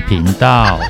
频道。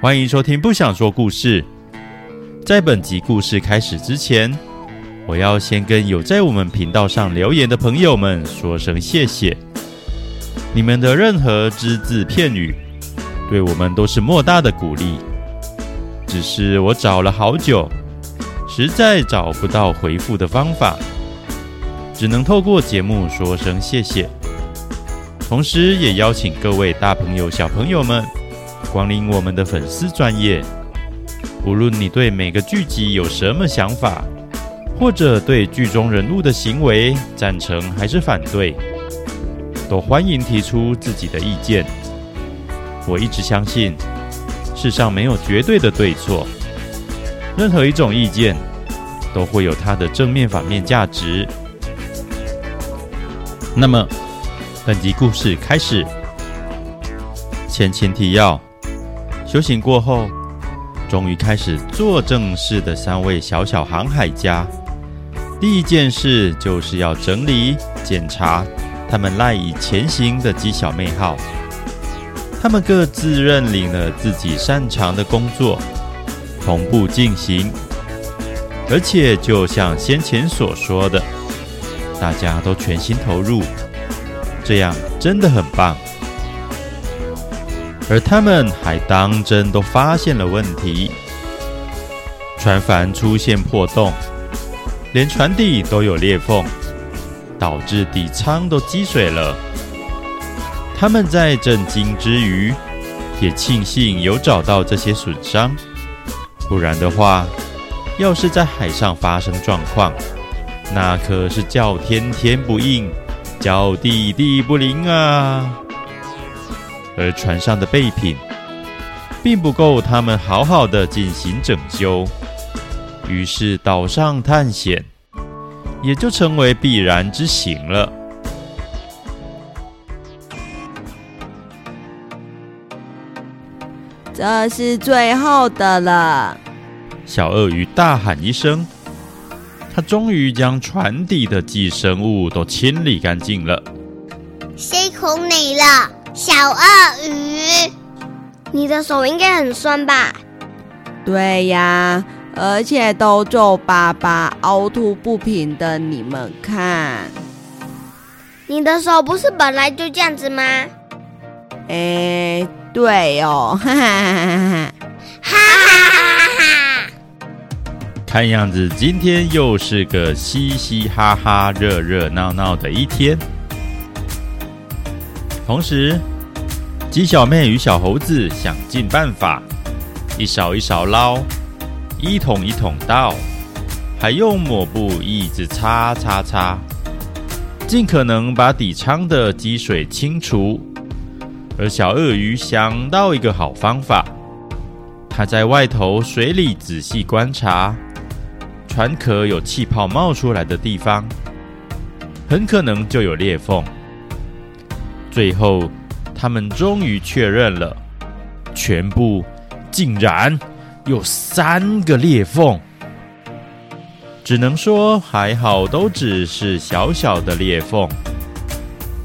欢迎收听《不想说故事》。在本集故事开始之前，我要先跟有在我们频道上留言的朋友们说声谢谢。你们的任何只字片语，对我们都是莫大的鼓励。只是我找了好久，实在找不到回复的方法，只能透过节目说声谢谢。同时，也邀请各位大朋友、小朋友们。光临我们的粉丝专业，无论你对每个剧集有什么想法，或者对剧中人物的行为赞成还是反对，都欢迎提出自己的意见。我一直相信，世上没有绝对的对错，任何一种意见都会有它的正面、反面价值。那么，本集故事开始，前情提要。修行过后，终于开始做正事的三位小小航海家，第一件事就是要整理检查他们赖以前行的鸡小妹号。他们各自认领了自己擅长的工作，同步进行，而且就像先前所说的，大家都全心投入，这样真的很棒。而他们还当真都发现了问题，船帆出现破洞，连船底都有裂缝，导致底舱都积水了。他们在震惊之余，也庆幸有找到这些损伤，不然的话，要是在海上发生状况，那可是叫天天不应，叫地地不灵啊！而船上的备品并不够他们好好的进行整修，于是岛上探险也就成为必然之行了。这是最后的了！小鳄鱼大喊一声，他终于将船底的寄生物都清理干净了。辛苦你了。小鳄鱼，你的手应该很酸吧？对呀，而且都皱巴巴、凹凸不平的。你们看，你的手不是本来就这样子吗？哎，对哦，哈哈哈哈哈哈哈！看样子今天又是个嘻嘻哈哈、热热闹闹的一天。同时，鸡小妹与小猴子想尽办法，一勺一勺捞，一桶一桶倒，还用抹布一直擦擦擦，尽可能把底舱的积水清除。而小鳄鱼想到一个好方法，它在外头水里仔细观察，船壳有气泡冒出来的地方，很可能就有裂缝。最后，他们终于确认了，全部竟然有三个裂缝。只能说还好，都只是小小的裂缝，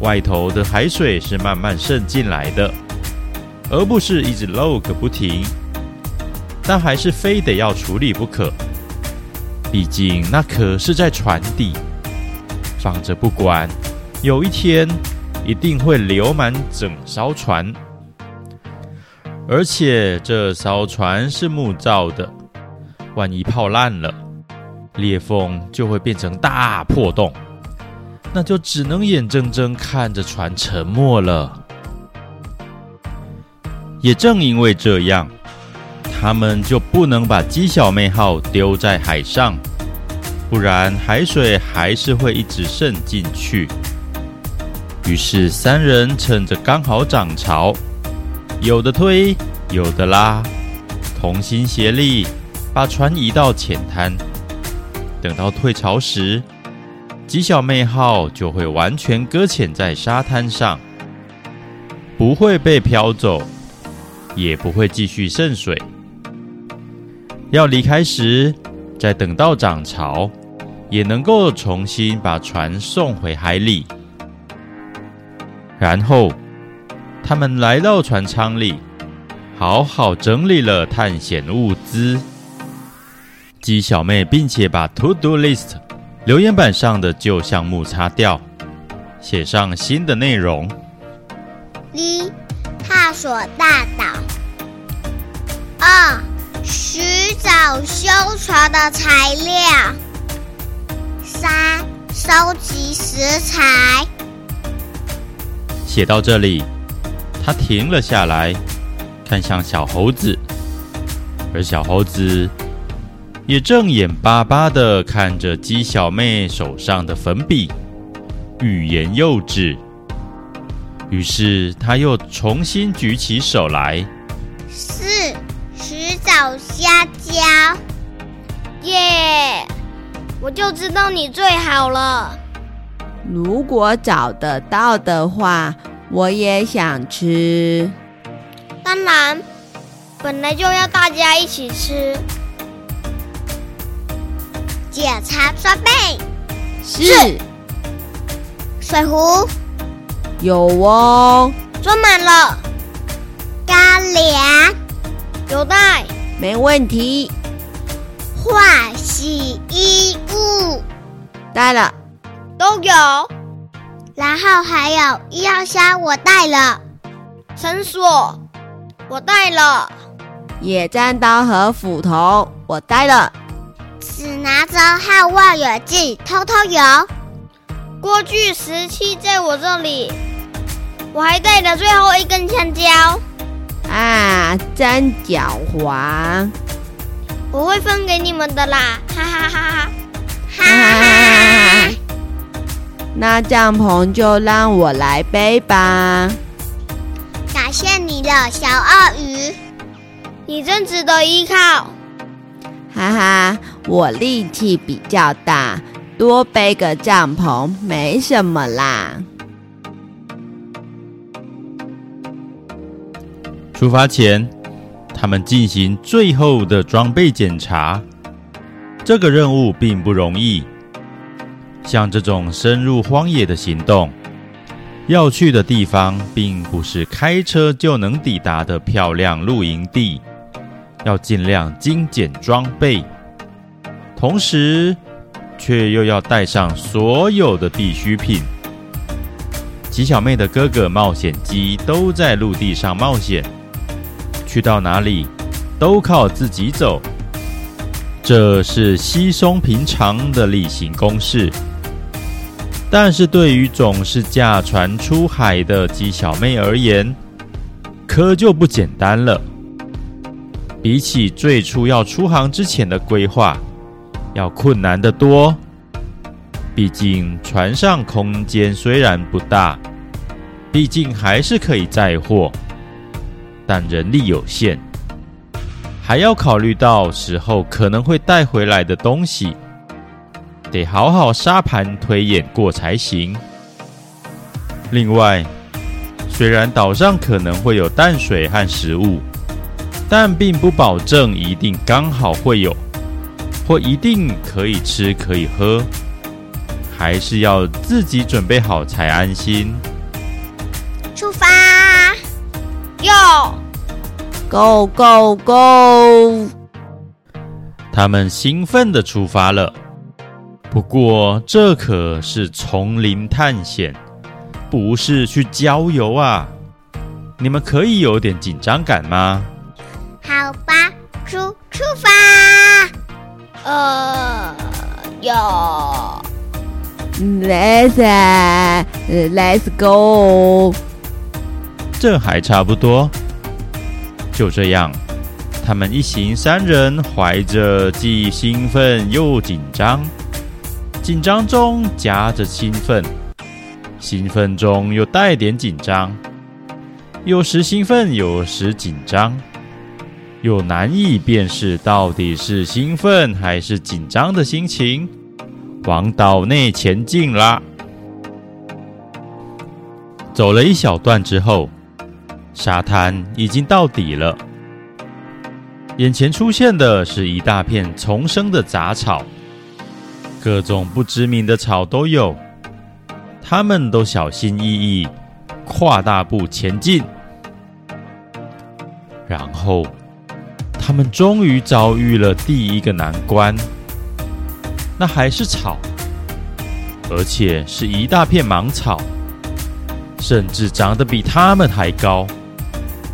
外头的海水是慢慢渗进来的，而不是一直漏个不停。但还是非得要处理不可，毕竟那可是在船底放着不管，有一天。一定会流满整艘船，而且这艘船是木造的，万一泡烂了，裂缝就会变成大破洞，那就只能眼睁睁看着船沉没了。也正因为这样，他们就不能把鸡小妹号丢在海上，不然海水还是会一直渗进去。于是三人趁着刚好涨潮，有的推，有的拉，同心协力把船移到浅滩。等到退潮时，鸡小妹号就会完全搁浅在沙滩上，不会被飘走，也不会继续渗水。要离开时，再等到涨潮，也能够重新把船送回海里。然后，他们来到船舱里，好好整理了探险物资。鸡小妹并且把 To Do List 留言板上的旧项目擦掉，写上新的内容。一、探索大岛。二、寻找修船的材料。三、收集食材。写到这里，他停了下来，看向小猴子，而小猴子也正眼巴巴地看着鸡小妹手上的粉笔，欲言又止。于是他又重新举起手来。四、寻找香蕉。耶！我就知道你最好了。如果找得到的话，我也想吃。当然，本来就要大家一起吃。检查装备。是。水壶。有哦。装满了。干粮。有带。没问题。换洗衣物。带了。都有，然后还有医药箱，我带了；绳索，我带了；野战刀和斧头，我带了；指南针和望远镜，偷偷有；锅具、石器在我这里，我还带了最后一根香蕉。啊，真狡猾！我会分给你们的啦，哈哈哈哈！哈哈哈哈！那帐篷就让我来背吧。感谢你了，小鳄鱼，你真值得依靠。哈哈，我力气比较大，多背个帐篷没什么啦。出发前，他们进行最后的装备检查。这个任务并不容易。像这种深入荒野的行动，要去的地方并不是开车就能抵达的漂亮露营地，要尽量精简装备，同时却又要带上所有的必需品。鸡小妹的哥哥冒险鸡都在陆地上冒险，去到哪里都靠自己走，这是稀松平常的例行公事。但是对于总是驾船出海的鸡小妹而言，可就不简单了。比起最初要出航之前的规划，要困难得多。毕竟船上空间虽然不大，毕竟还是可以载货，但人力有限，还要考虑到时候可能会带回来的东西。得好好沙盘推演过才行。另外，虽然岛上可能会有淡水和食物，但并不保证一定刚好会有，或一定可以吃可以喝，还是要自己准备好才安心。出发，哟，Go Go Go！他们兴奋地出发了。不过，这可是丛林探险，不是去郊游啊！你们可以有点紧张感吗？好吧，出出发。呃，有。Let's Let's go。这还差不多。就这样，他们一行三人怀着既兴奋又紧张。紧张中夹着兴奋，兴奋中又带点紧张，有时兴奋，有时紧张，又难以辨识到底是兴奋还是紧张的心情。往岛内前进啦！走了一小段之后，沙滩已经到底了，眼前出现的是一大片丛生的杂草。各种不知名的草都有。他们都小心翼翼，跨大步前进。然后，他们终于遭遇了第一个难关。那还是草，而且是一大片芒草，甚至长得比他们还高，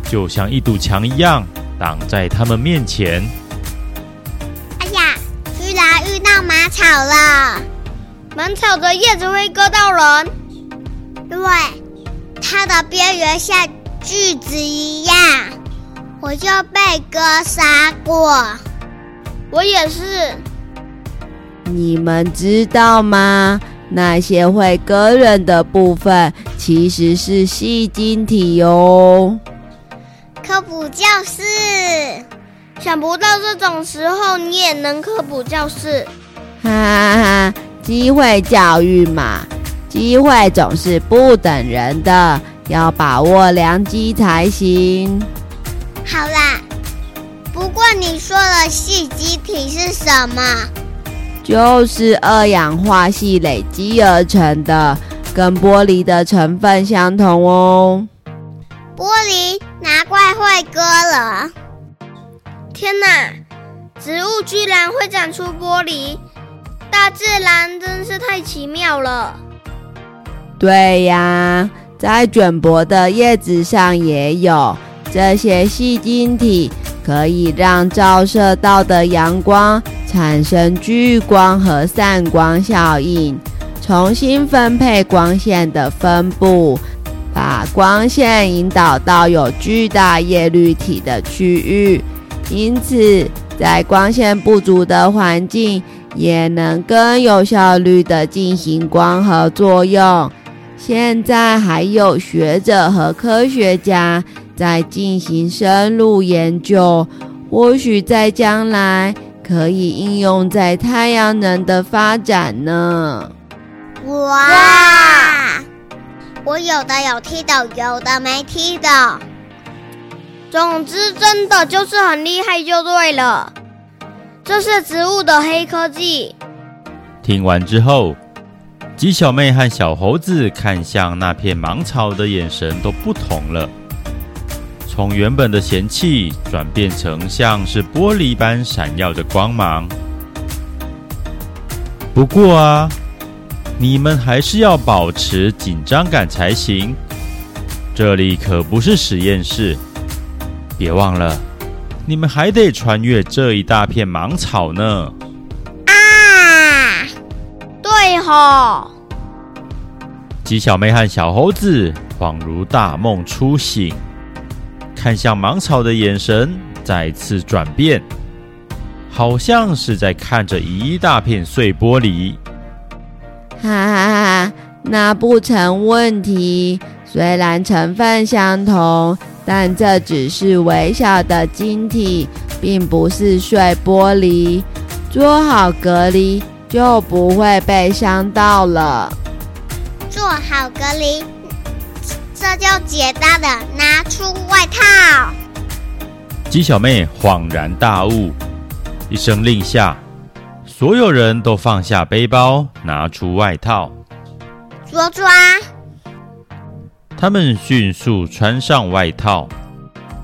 就像一堵墙一样挡在他们面前。哎呀，居然遇到马草了！马草的叶子会割到人，对，它的边缘像锯子一样，我就被割伤过。我也是。你们知道吗？那些会割人的部分其实是细晶体哦。科普教室，想不到这种时候你也能科普教室，哈哈哈！机会教育嘛，机会总是不等人的，要把握良机才行。好啦，不过你说的细晶体是什么？就是二氧化系累积而成的，跟玻璃的成分相同哦。玻璃难怪会割了！天哪，植物居然会长出玻璃，大自然真是太奇妙了。对呀，在卷薄的叶子上也有这些细晶体，可以让照射到的阳光。产生聚光和散光效应，重新分配光线的分布，把光线引导到有巨大叶绿体的区域。因此，在光线不足的环境，也能更有效率地进行光合作用。现在还有学者和科学家在进行深入研究，或许在将来。可以应用在太阳能的发展呢。哇！我有的有踢到，有的没踢到。总之，真的就是很厉害，就对了。这是植物的黑科技。听完之后，鸡小妹和小猴子看向那片芒草的眼神都不同了。从原本的嫌弃转变成像是玻璃般闪耀的光芒。不过啊，你们还是要保持紧张感才行。这里可不是实验室，别忘了，你们还得穿越这一大片芒草呢。啊，对吼！鸡小妹和小猴子恍如大梦初醒。看向芒草的眼神再次转变，好像是在看着一大片碎玻璃。哈哈哈，那不成问题。虽然成分相同，但这只是微小的晶体，并不是碎玻璃。做好隔离，就不会被伤到了。做好隔离。这就简单的拿出外套。鸡小妹恍然大悟，一声令下，所有人都放下背包，拿出外套。抓抓！他们迅速穿上外套，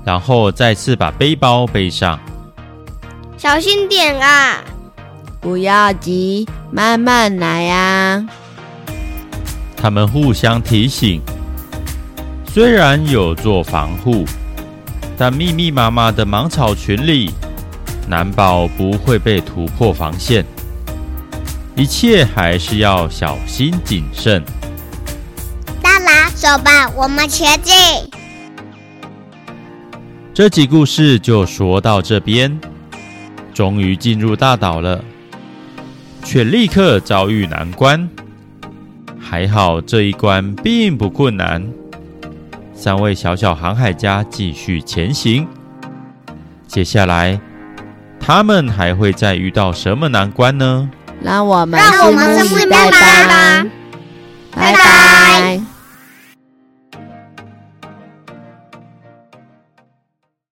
然后再次把背包背上。小心点啊！不要急，慢慢来啊！他们互相提醒。虽然有做防护，但密密麻麻的芒草群里，难保不会被突破防线。一切还是要小心谨慎。当然，走吧，我们前进。这集故事就说到这边，终于进入大岛了，却立刻遭遇难关。还好这一关并不困难。三位小小航海家继续前行。接下来，他们还会再遇到什么难关呢？让我们让我们拭目以待吧。拜拜。拜拜。